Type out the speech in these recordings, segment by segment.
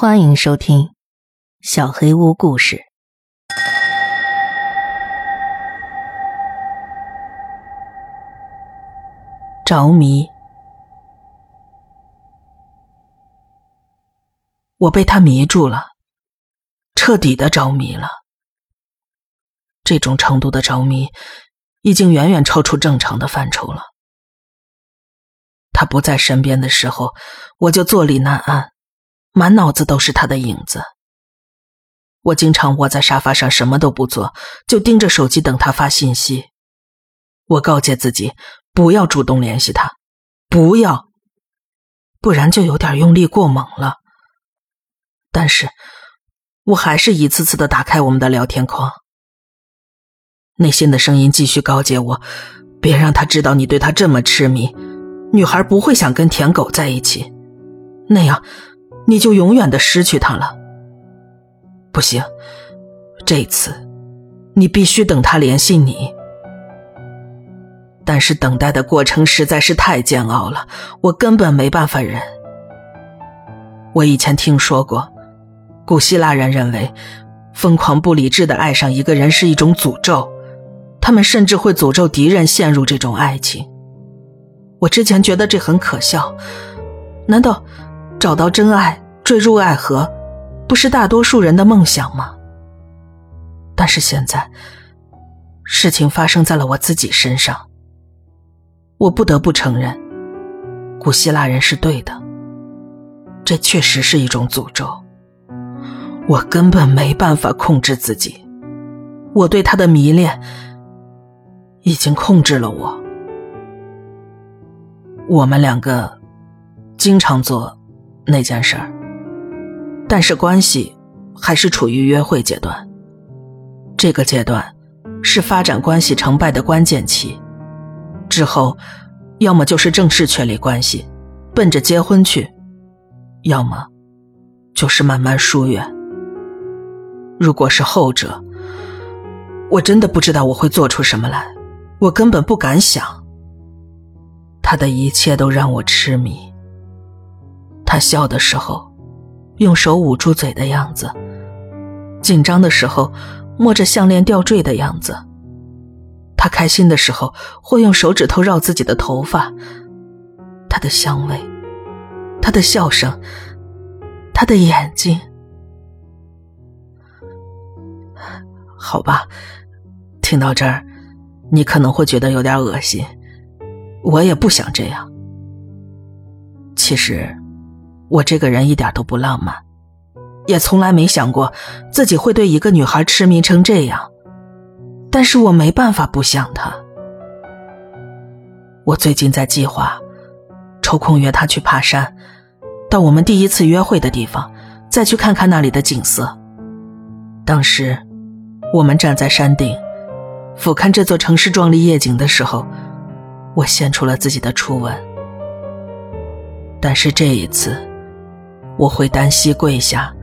欢迎收听《小黑屋故事》。着迷，我被他迷住了，彻底的着迷了。这种程度的着迷，已经远远超出正常的范畴了。他不在身边的时候，我就坐立难安。满脑子都是他的影子。我经常窝在沙发上什么都不做，就盯着手机等他发信息。我告诫自己不要主动联系他，不要，不然就有点用力过猛了。但是，我还是一次次的打开我们的聊天框，内心的声音继续告诫我：别让他知道你对他这么痴迷。女孩不会想跟舔狗在一起，那样。你就永远的失去他了。不行，这次你必须等他联系你。但是等待的过程实在是太煎熬了，我根本没办法忍。我以前听说过，古希腊人认为，疯狂不理智的爱上一个人是一种诅咒，他们甚至会诅咒敌人陷入这种爱情。我之前觉得这很可笑，难道？找到真爱，坠入爱河，不是大多数人的梦想吗？但是现在，事情发生在了我自己身上。我不得不承认，古希腊人是对的，这确实是一种诅咒。我根本没办法控制自己，我对他的迷恋已经控制了我。我们两个经常做。那件事儿，但是关系还是处于约会阶段。这个阶段是发展关系成败的关键期，之后要么就是正式确立关系，奔着结婚去，要么就是慢慢疏远。如果是后者，我真的不知道我会做出什么来，我根本不敢想。他的一切都让我痴迷。他笑的时候，用手捂住嘴的样子；紧张的时候，摸着项链吊坠的样子。他开心的时候，会用手指头绕自己的头发。他的香味，他的笑声，他的眼睛。好吧，听到这儿，你可能会觉得有点恶心。我也不想这样。其实。我这个人一点都不浪漫，也从来没想过自己会对一个女孩痴迷成这样。但是我没办法不想她。我最近在计划抽空约她去爬山，到我们第一次约会的地方，再去看看那里的景色。当时我们站在山顶，俯瞰这座城市壮丽夜景的时候，我献出了自己的初吻。但是这一次。我会单膝跪下，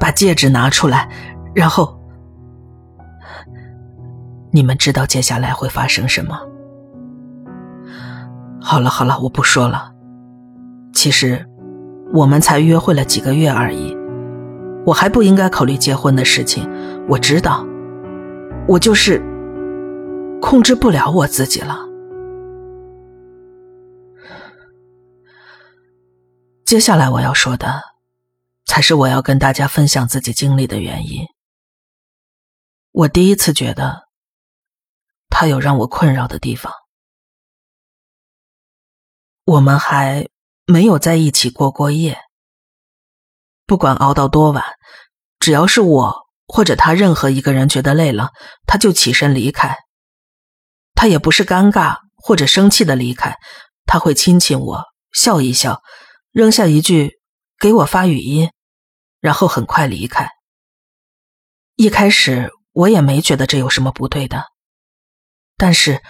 把戒指拿出来，然后，你们知道接下来会发生什么？好了好了，我不说了。其实，我们才约会了几个月而已，我还不应该考虑结婚的事情。我知道，我就是控制不了我自己了。接下来我要说的，才是我要跟大家分享自己经历的原因。我第一次觉得，他有让我困扰的地方。我们还没有在一起过过夜。不管熬到多晚，只要是我或者他任何一个人觉得累了，他就起身离开。他也不是尴尬或者生气的离开，他会亲亲我，笑一笑。扔下一句“给我发语音”，然后很快离开。一开始我也没觉得这有什么不对的，但是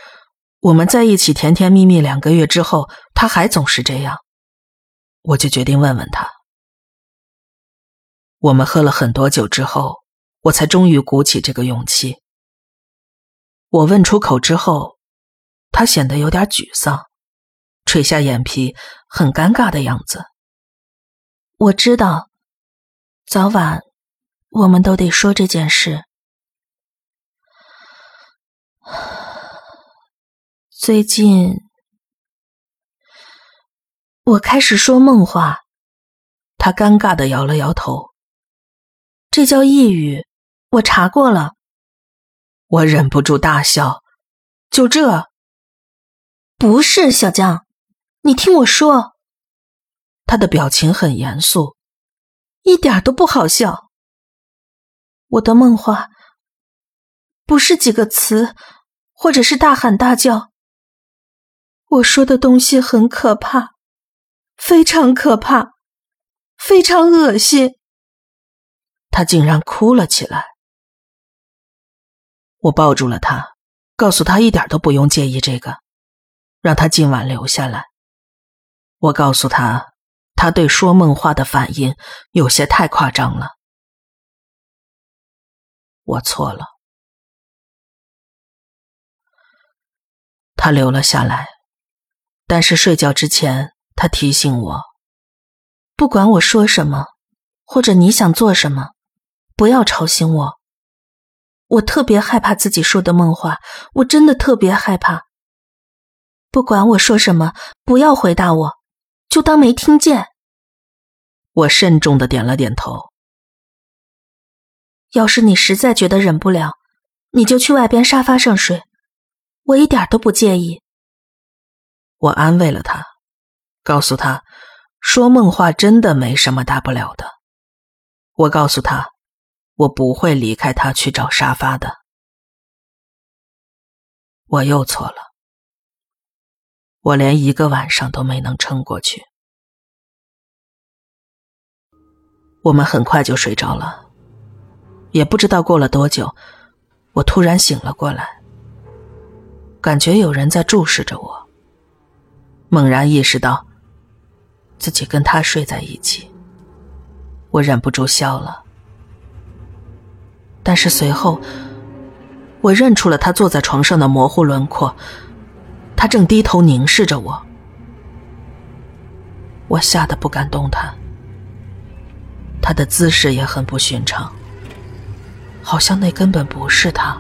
我们在一起甜甜蜜蜜两个月之后，他还总是这样，我就决定问问他。我们喝了很多酒之后，我才终于鼓起这个勇气。我问出口之后，他显得有点沮丧。垂下眼皮，很尴尬的样子。我知道，早晚我们都得说这件事。最近我开始说梦话，他尴尬的摇了摇头。这叫抑郁，我查过了。我忍不住大笑。就这？不是小江，你听我说。他的表情很严肃，一点都不好笑。我的梦话不是几个词，或者是大喊大叫。我说的东西很可怕，非常可怕，非常恶心。他竟然哭了起来，我抱住了他，告诉他一点都不用介意这个，让他今晚留下来。我告诉他，他对说梦话的反应有些太夸张了。我错了。他留了下来，但是睡觉之前，他提醒我，不管我说什么，或者你想做什么。不要吵醒我，我特别害怕自己说的梦话，我真的特别害怕。不管我说什么，不要回答我，就当没听见。我慎重的点了点头。要是你实在觉得忍不了，你就去外边沙发上睡，我一点都不介意。我安慰了他，告诉他，说梦话真的没什么大不了的。我告诉他。我不会离开他去找沙发的。我又错了，我连一个晚上都没能撑过去。我们很快就睡着了，也不知道过了多久，我突然醒了过来，感觉有人在注视着我。猛然意识到自己跟他睡在一起，我忍不住笑了。但是随后，我认出了他坐在床上的模糊轮廓，他正低头凝视着我。我吓得不敢动弹。他的姿势也很不寻常，好像那根本不是他。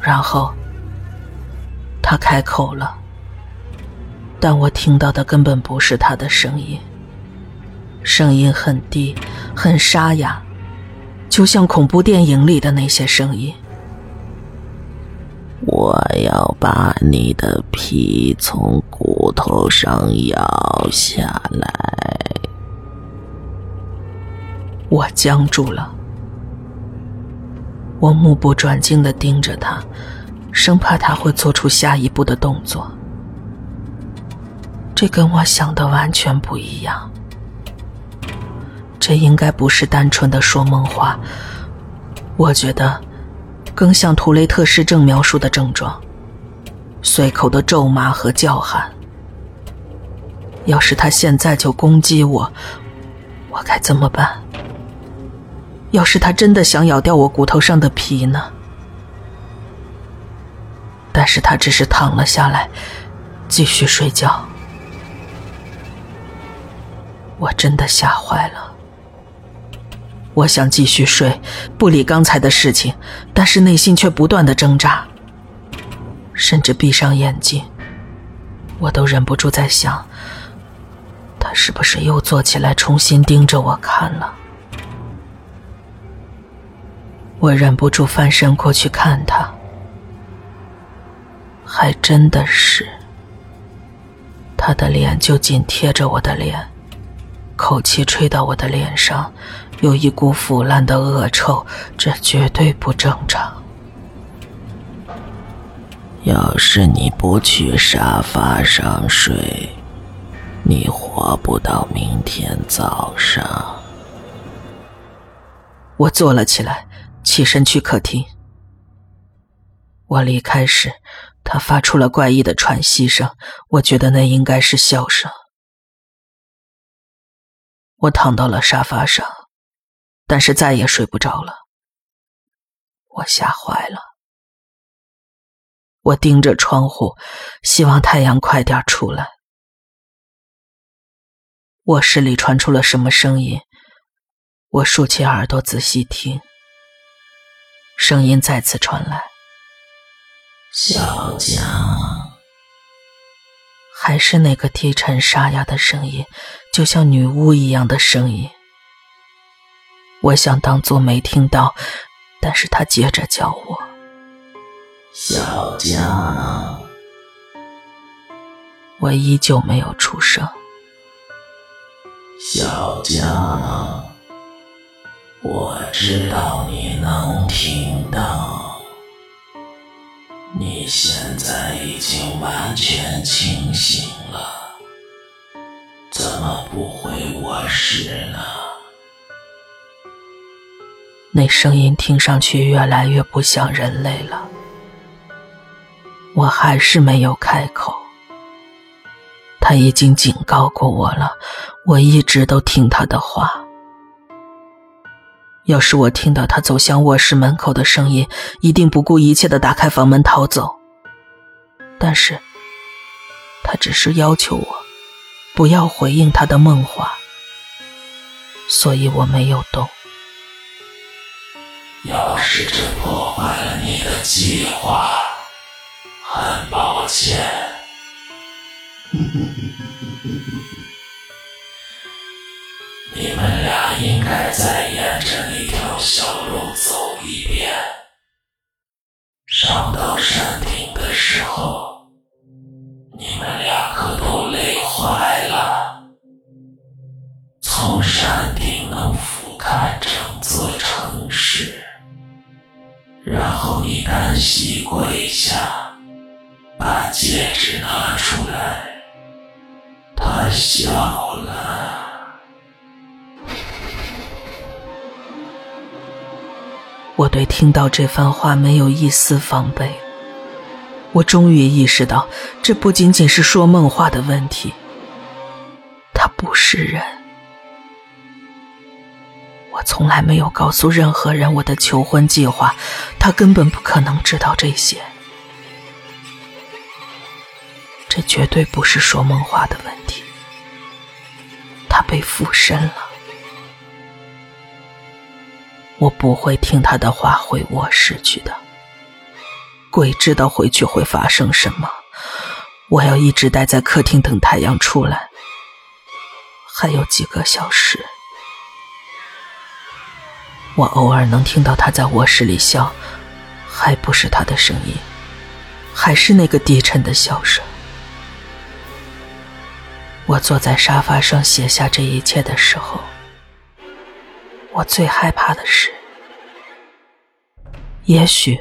然后，他开口了，但我听到的根本不是他的声音，声音很低，很沙哑。就像恐怖电影里的那些声音。我要把你的皮从骨头上咬下来。我僵住了，我目不转睛的盯着他，生怕他会做出下一步的动作。这跟我想的完全不一样。这应该不是单纯的说梦话，我觉得更像图雷特氏症描述的症状：随口的咒骂和叫喊。要是他现在就攻击我，我该怎么办？要是他真的想咬掉我骨头上的皮呢？但是他只是躺了下来，继续睡觉。我真的吓坏了。我想继续睡，不理刚才的事情，但是内心却不断的挣扎。甚至闭上眼睛，我都忍不住在想，他是不是又坐起来重新盯着我看了？我忍不住翻身过去看他，还真的是，他的脸就紧贴着我的脸，口气吹到我的脸上。有一股腐烂的恶臭，这绝对不正常。要是你不去沙发上睡，你活不到明天早上。我坐了起来，起身去客厅。我离开时，他发出了怪异的喘息声，我觉得那应该是笑声。我躺到了沙发上。但是再也睡不着了，我吓坏了。我盯着窗户，希望太阳快点出来。卧室里传出了什么声音？我竖起耳朵仔细听，声音再次传来。小江，还是那个低沉沙哑的声音，就像女巫一样的声音。我想当作没听到，但是他接着叫我。小江，我依旧没有出声。小江，我知道你能听到，你现在已经完全清醒了，怎么不回我室呢？那声音听上去越来越不像人类了。我还是没有开口。他已经警告过我了，我一直都听他的话。要是我听到他走向卧室门口的声音，一定不顾一切的打开房门逃走。但是，他只是要求我不要回应他的梦话，所以我没有动。要是这破坏了你的计划。很抱歉，你们俩应该再沿着那条小路走一遍。上到山顶的时候，然后你单膝跪下。把戒指拿出来，他笑了。我对听到这番话没有一丝防备。我终于意识到，这不仅仅是说梦话的问题。他不是人。我从来没有告诉任何人我的求婚计划，他根本不可能知道这些。这绝对不是说梦话的问题，他被附身了。我不会听他的话回卧室去的，鬼知道回去会发生什么。我要一直待在客厅等太阳出来，还有几个小时。我偶尔能听到他在卧室里笑，还不是他的声音，还是那个低沉的笑声。我坐在沙发上写下这一切的时候，我最害怕的是，也许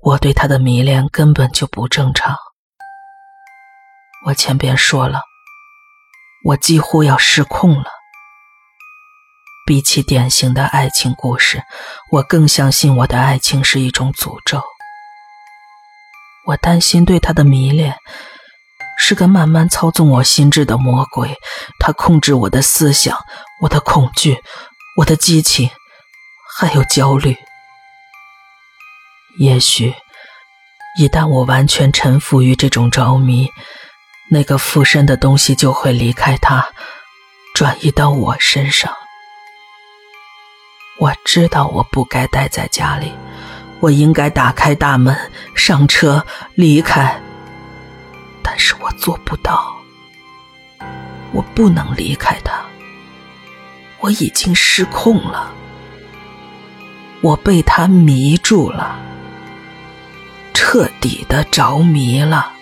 我对他的迷恋根本就不正常。我前边说了，我几乎要失控了。比起典型的爱情故事，我更相信我的爱情是一种诅咒。我担心对他的迷恋。是个慢慢操纵我心智的魔鬼，他控制我的思想，我的恐惧，我的激情，还有焦虑。也许，一旦我完全臣服于这种着迷，那个附身的东西就会离开他，转移到我身上。我知道我不该待在家里，我应该打开大门，上车离开。但是我做不到，我不能离开他。我已经失控了，我被他迷住了，彻底的着迷了。